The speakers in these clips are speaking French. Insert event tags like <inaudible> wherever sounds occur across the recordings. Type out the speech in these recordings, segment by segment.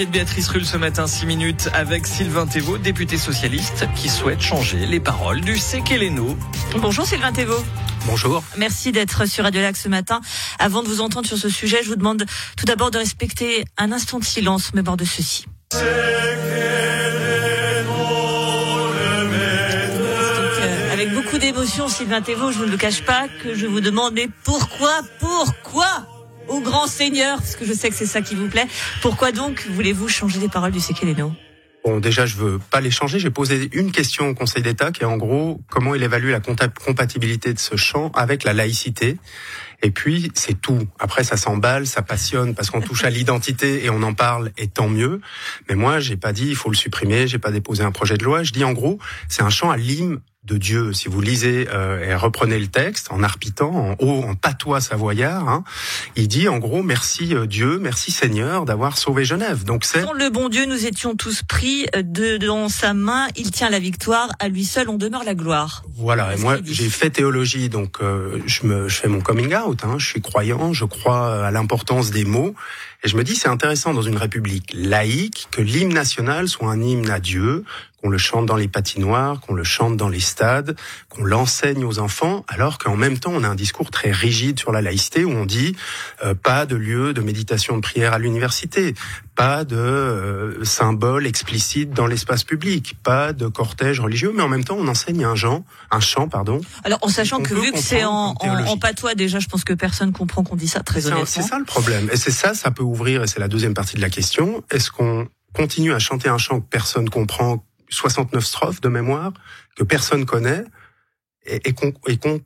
l'invité de Béatrice Rulle ce matin, 6 minutes, avec Sylvain Thévaux, député socialiste, qui souhaite changer les paroles du Sekeleno. Bonjour Sylvain Thévaux. Bonjour. Merci d'être sur Radio Lac ce matin. Avant de vous entendre sur ce sujet, je vous demande tout d'abord de respecter un instant de silence, mais bord de ceci. avec beaucoup d'émotion, Sylvain Thévaux, je ne le cache pas, que je vous demande, mais pourquoi, pourquoi? Au grand Seigneur, parce que je sais que c'est ça qui vous plaît. Pourquoi donc voulez-vous changer les paroles du Sekeleno Bon, déjà, je veux pas les changer. J'ai posé une question au Conseil d'État qui est en gros comment il évalue la compatibilité de ce chant avec la laïcité? Et puis, c'est tout. Après, ça s'emballe, ça passionne parce qu'on touche à l'identité et on en parle et tant mieux. Mais moi, j'ai pas dit il faut le supprimer, j'ai pas déposé un projet de loi. Je dis en gros, c'est un chant à l'hymne de Dieu. Si vous lisez euh, et reprenez le texte en arpitant, en haut, en patois savoyard, hein, il dit en gros merci euh, Dieu, merci Seigneur d'avoir sauvé Genève. Donc c'est le bon Dieu, nous étions tous pris euh, de dans sa main. Il tient la victoire, à lui seul on demeure la gloire. Voilà. Et moi j'ai fait théologie, donc je me je fais mon coming out. Hein, je suis croyant, je crois à l'importance des mots. Et je me dis, c'est intéressant dans une république laïque que l'hymne national soit un hymne à Dieu, qu'on le chante dans les patinoires, qu'on le chante dans les stades, qu'on l'enseigne aux enfants, alors qu'en même temps, on a un discours très rigide sur la laïcité où on dit euh, pas de lieu de méditation de prière à l'université, pas de euh, symbole explicite dans l'espace public, pas de cortège religieux, mais en même temps, on enseigne un chant, un chant, pardon. Alors, en sachant que vu que c'est en, en, patois, déjà, je pense que personne comprend qu'on dit ça très honnêtement. C'est ça le problème. Et c'est ça, ça peut ouvrir, et c'est la deuxième partie de la question. Est-ce qu'on continue à chanter un chant que personne comprend, 69 strophes de mémoire que personne connaît et, qu'on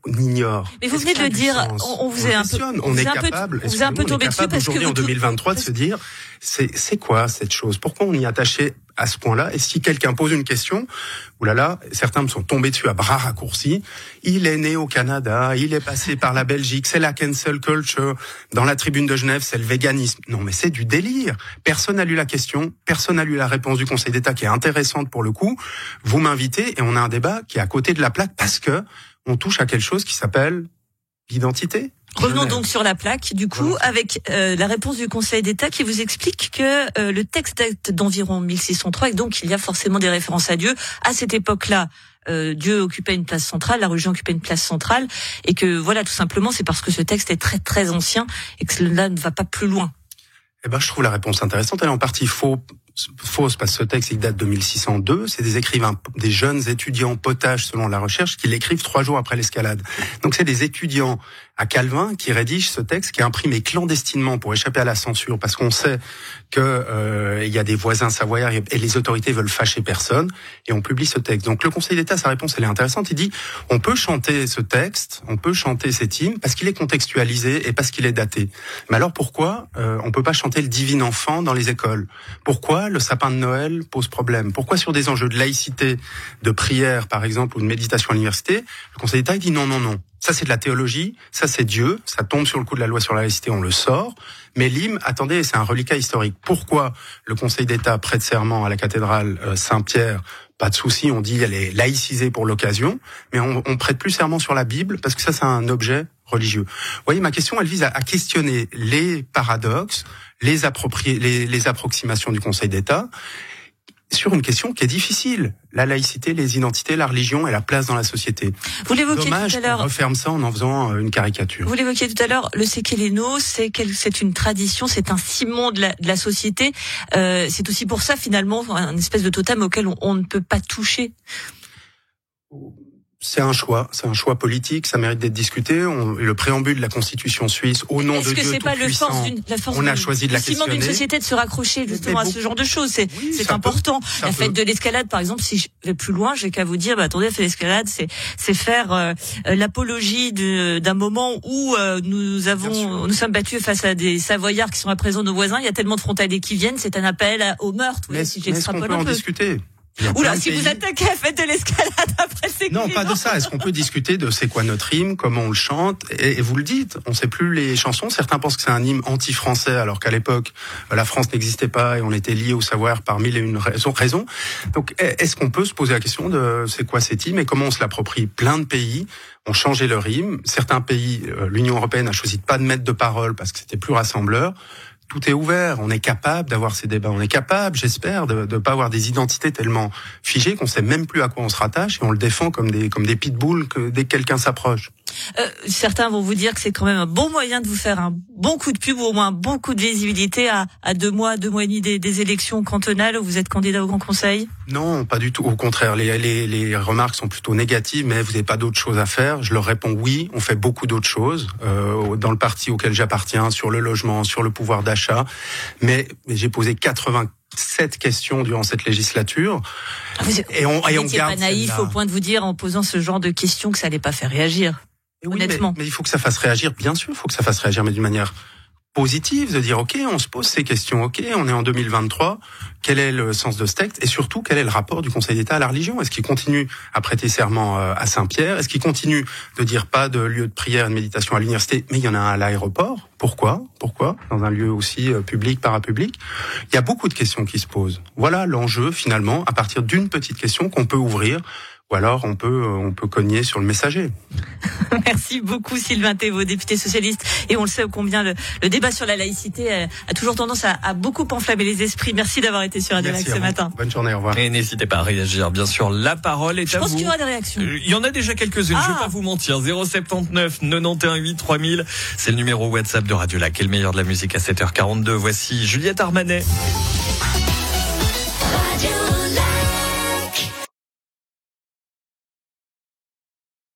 ignore. Mais vous venez de dire, on, vous est un peu, on est capable, vous un peu tombé dessus parce que en 2023 de se dire, c'est quoi cette chose? Pourquoi on y est attaché à ce point-là Et si quelqu'un pose une question, oulala, certains me sont tombés dessus à bras raccourcis. Il est né au Canada, il est passé par la Belgique, c'est la cancel culture. Dans la tribune de Genève, c'est le véganisme. Non, mais c'est du délire. Personne n'a lu la question, personne n'a lu la réponse du Conseil d'État qui est intéressante pour le coup. Vous m'invitez et on a un débat qui est à côté de la plaque parce que on touche à quelque chose qui s'appelle l'identité. Revenons donc sur la plaque, du coup, avec euh, la réponse du Conseil d'État qui vous explique que euh, le texte date d'environ 1603 et donc il y a forcément des références à Dieu. À cette époque-là, euh, Dieu occupait une place centrale, la religion occupait une place centrale, et que voilà, tout simplement, c'est parce que ce texte est très très ancien et que cela ne va pas plus loin. Eh ben, je trouve la réponse intéressante. Elle est en partie faux fausse parce que ce texte il date de 1602. C'est des écrivains, des jeunes étudiants potages selon la recherche qui l'écrivent trois jours après l'escalade. Donc c'est des étudiants à Calvin qui rédigent ce texte qui est imprimé clandestinement pour échapper à la censure parce qu'on sait que euh, il y a des voisins savoyards et les autorités veulent fâcher personne et on publie ce texte. Donc le Conseil d'État sa réponse elle est intéressante. Il dit on peut chanter ce texte, on peut chanter cet hymne parce qu'il est contextualisé et parce qu'il est daté. Mais alors pourquoi euh, on peut pas chanter le Divin Enfant dans les écoles? Pourquoi le sapin de Noël pose problème? Pourquoi sur des enjeux de laïcité, de prière par exemple, ou de méditation à l'université, le Conseil d'État dit non, non, non. Ça c'est de la théologie, ça c'est Dieu, ça tombe sur le coup de la loi sur la laïcité, on le sort. Mais l'hymne, attendez, c'est un reliquat historique. Pourquoi le Conseil d'État prête serment à la cathédrale euh, Saint-Pierre? Pas de souci, on dit elle est laïcisée pour l'occasion, mais on, prête plus serment sur la Bible parce que ça c'est un objet religieux. Vous voyez, ma question, elle vise à, questionner les paradoxes, les, les, les approximations du Conseil d'État sur une question qui est difficile. La laïcité, les identités, la religion et la place dans la société. Vous l'évoquiez tout à l'heure. referme ça en en faisant euh, une caricature. Vous l'évoquiez tout à l'heure. Le Sekeleno, c'est c'est une tradition, c'est un ciment de la, de la société. Euh, c'est aussi pour ça finalement un espèce de totem auquel on, on ne peut pas toucher. C'est un choix, c'est un choix politique, ça mérite d'être discuté. On, le préambule de la Constitution suisse, au nom de Dieu c'est pas le force la force on a choisi de la questionner. d'une société de se raccrocher justement à ce genre de choses, c'est c'est important. la fête de l'escalade, par exemple, si je vais plus loin, j'ai qu'à vous dire, bah, attendez, la fête l'escalade, c'est c'est faire euh, l'apologie d'un moment où euh, nous avons, nous sommes battus face à des Savoyards qui sont à présent nos voisins. Il y a tellement de frontaliers qui viennent, c'est un appel au meurtre. Mais, si est-ce qu'on peut en discuter? Oula, si vous attaquez à fête de l'escalade <laughs> après c'est Non, pas de ça. Est-ce qu'on peut discuter de c'est quoi notre hymne, comment on le chante et, vous le dites, on sait plus les chansons. Certains pensent que c'est un hymne anti-français alors qu'à l'époque la France n'existait pas et on était lié au savoir par mille et une raisons. Donc est-ce qu'on peut se poser la question de c'est quoi cet hymne et comment on se l'approprie? Plein de pays ont changé leur hymne. Certains pays, euh, l'Union européenne a choisi de pas de mettre de parole parce que c'était plus rassembleur. Tout est ouvert. On est capable d'avoir ces débats. On est capable, j'espère, de ne pas avoir des identités tellement figées qu'on sait même plus à quoi on se rattache et on le défend comme des comme des pitbulls que dès que quelqu'un s'approche. Euh, certains vont vous dire que c'est quand même un bon moyen de vous faire un bon coup de pub ou au moins un bon coup de visibilité à, deux mois, deux mois et demi des, des, élections cantonales où vous êtes candidat au Grand Conseil Non, pas du tout. Au contraire, les, les, les remarques sont plutôt négatives, mais vous n'avez pas d'autres choses à faire. Je leur réponds oui, on fait beaucoup d'autres choses euh, dans le parti auquel j'appartiens, sur le logement, sur le pouvoir d'achat, mais j'ai posé 80 sept questions durant cette législature. Vous, et on, et on garde pas naïf au point de vous dire en posant ce genre de questions que ça allait pas faire réagir. Honnêtement. Mais, mais, il faut que ça fasse réagir, bien sûr, il faut que ça fasse réagir, mais d'une manière positive, de dire ok, on se pose ces questions, ok, on est en 2023, quel est le sens de ce texte et surtout quel est le rapport du Conseil d'État à la religion? Est-ce qu'il continue à prêter serment euh, à Saint-Pierre? Est-ce qu'il continue de dire pas de lieu de prière et de méditation à l'université, mais il y en a un à l'aéroport? Pourquoi? Pourquoi? Dans un lieu aussi euh, public, parapublic? Il y a beaucoup de questions qui se posent. Voilà l'enjeu finalement, à partir d'une petite question qu'on peut ouvrir ou alors on peut on peut cogner sur le messager. <laughs> Merci beaucoup Sylvain Thévaux, député socialiste. Et on le sait combien le, le débat sur la laïcité a, a toujours tendance à, à, beaucoup enflammer les esprits. Merci d'avoir été sur Radio ce matin. Bonne journée, au revoir. Et n'hésitez pas à réagir, bien sûr. La parole est Je à vous. Je pense qu'il y aura des réactions. Euh, il y en a déjà quelques-unes, ah. je vais pas vous mentir. 079 91 8 3000, c'est le numéro WhatsApp de Radio Lac. Et le meilleur de la musique à 7h42. Voici Juliette Armanet.